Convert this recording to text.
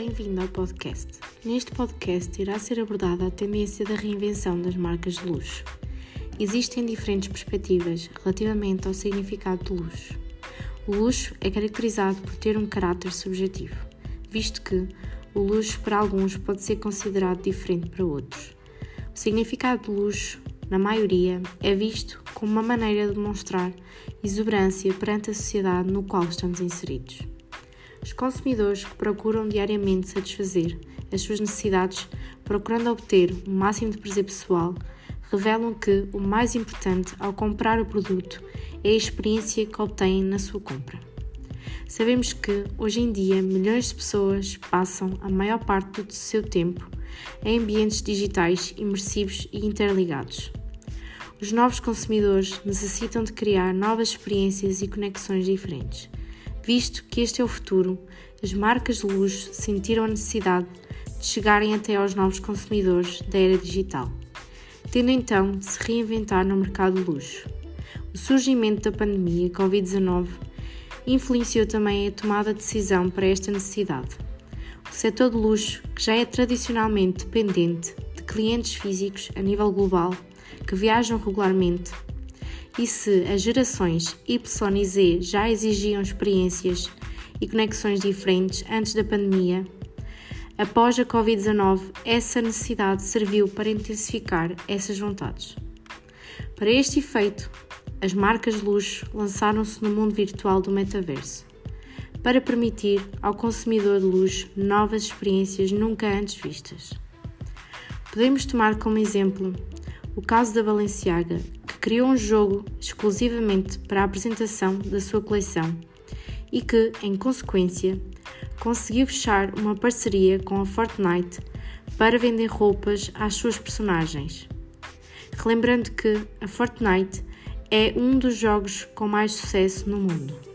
Bem-vindo ao podcast. Neste podcast irá ser abordada a tendência da reinvenção das marcas de luxo. Existem diferentes perspectivas relativamente ao significado de luxo. O luxo é caracterizado por ter um caráter subjetivo, visto que o luxo para alguns pode ser considerado diferente para outros. O significado de luxo, na maioria, é visto como uma maneira de demonstrar exuberância perante a sociedade no qual estamos inseridos. Os consumidores que procuram diariamente satisfazer as suas necessidades, procurando obter o máximo de prazer pessoal, revelam que o mais importante ao comprar o produto é a experiência que obtêm na sua compra. Sabemos que, hoje em dia, milhões de pessoas passam a maior parte do seu tempo em ambientes digitais imersivos e interligados. Os novos consumidores necessitam de criar novas experiências e conexões diferentes Visto que este é o futuro, as marcas de luxo sentiram a necessidade de chegarem até aos novos consumidores da era digital, tendo então de se reinventar no mercado de luxo. O surgimento da pandemia Covid-19 influenciou também a tomada de decisão para esta necessidade. O setor de luxo, que já é tradicionalmente dependente de clientes físicos a nível global que viajam regularmente, e se as gerações Y e Z já exigiam experiências e conexões diferentes antes da pandemia, após a Covid-19, essa necessidade serviu para intensificar essas vontades. Para este efeito, as marcas luxo lançaram-se no mundo virtual do metaverso, para permitir ao consumidor de luxo novas experiências nunca antes vistas. Podemos tomar como exemplo o caso da Balenciaga, criou um jogo exclusivamente para a apresentação da sua coleção e que, em consequência, conseguiu fechar uma parceria com a Fortnite para vender roupas às suas personagens. Relembrando que a Fortnite é um dos jogos com mais sucesso no mundo.